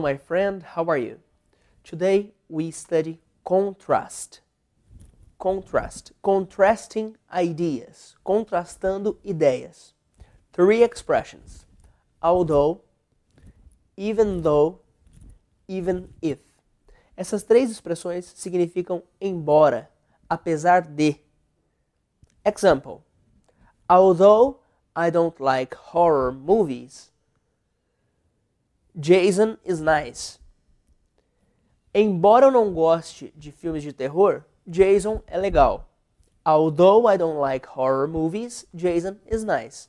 my friend, how are you? Today we study contrast. Contrast, contrasting ideas, contrastando ideias. Three expressions: although, even though, even if. Essas três expressões significam embora, apesar de. Example: Although I don't like horror movies, Jason is nice. Embora eu não goste de filmes de terror, Jason é legal. Although I don't like horror movies, Jason is nice.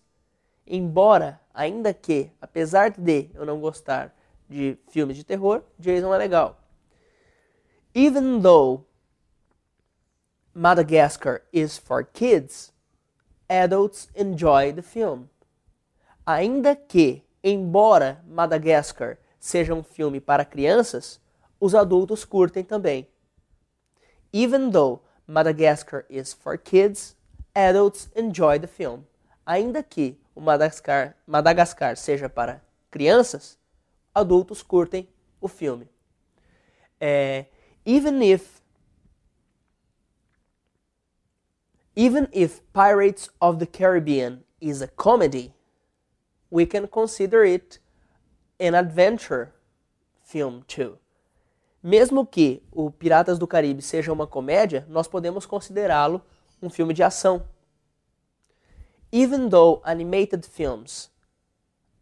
Embora, ainda que, apesar de eu não gostar de filmes de terror, Jason é legal. Even though Madagascar is for kids, adults enjoy the film. Ainda que, embora Madagascar seja um filme para crianças, os adultos curtem também. Even though Madagascar is for kids, adults enjoy the film. Ainda que o Madagascar, Madagascar seja para crianças, adultos curtem o filme. É, even if even if Pirates of the Caribbean is a comedy, we can consider it an adventure film too. Mesmo que o Piratas do Caribe seja uma comédia, nós podemos considerá-lo um filme de ação. Even though animated films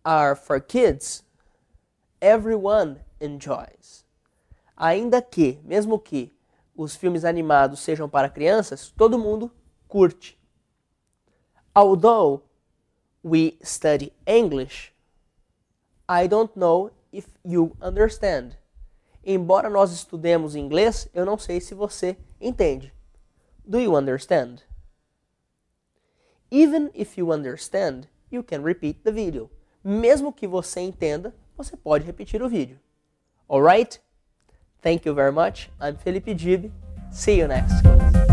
are for kids, everyone enjoys. Ainda que, mesmo que os filmes animados sejam para crianças, todo mundo curte. Although we study English, I don't know if you understand. Embora nós estudemos inglês, eu não sei se você entende. Do you understand? Even if you understand, you can repeat the video. Mesmo que você entenda, você pode repetir o vídeo. Alright? Thank you very much. I'm Felipe Dib. See you next class.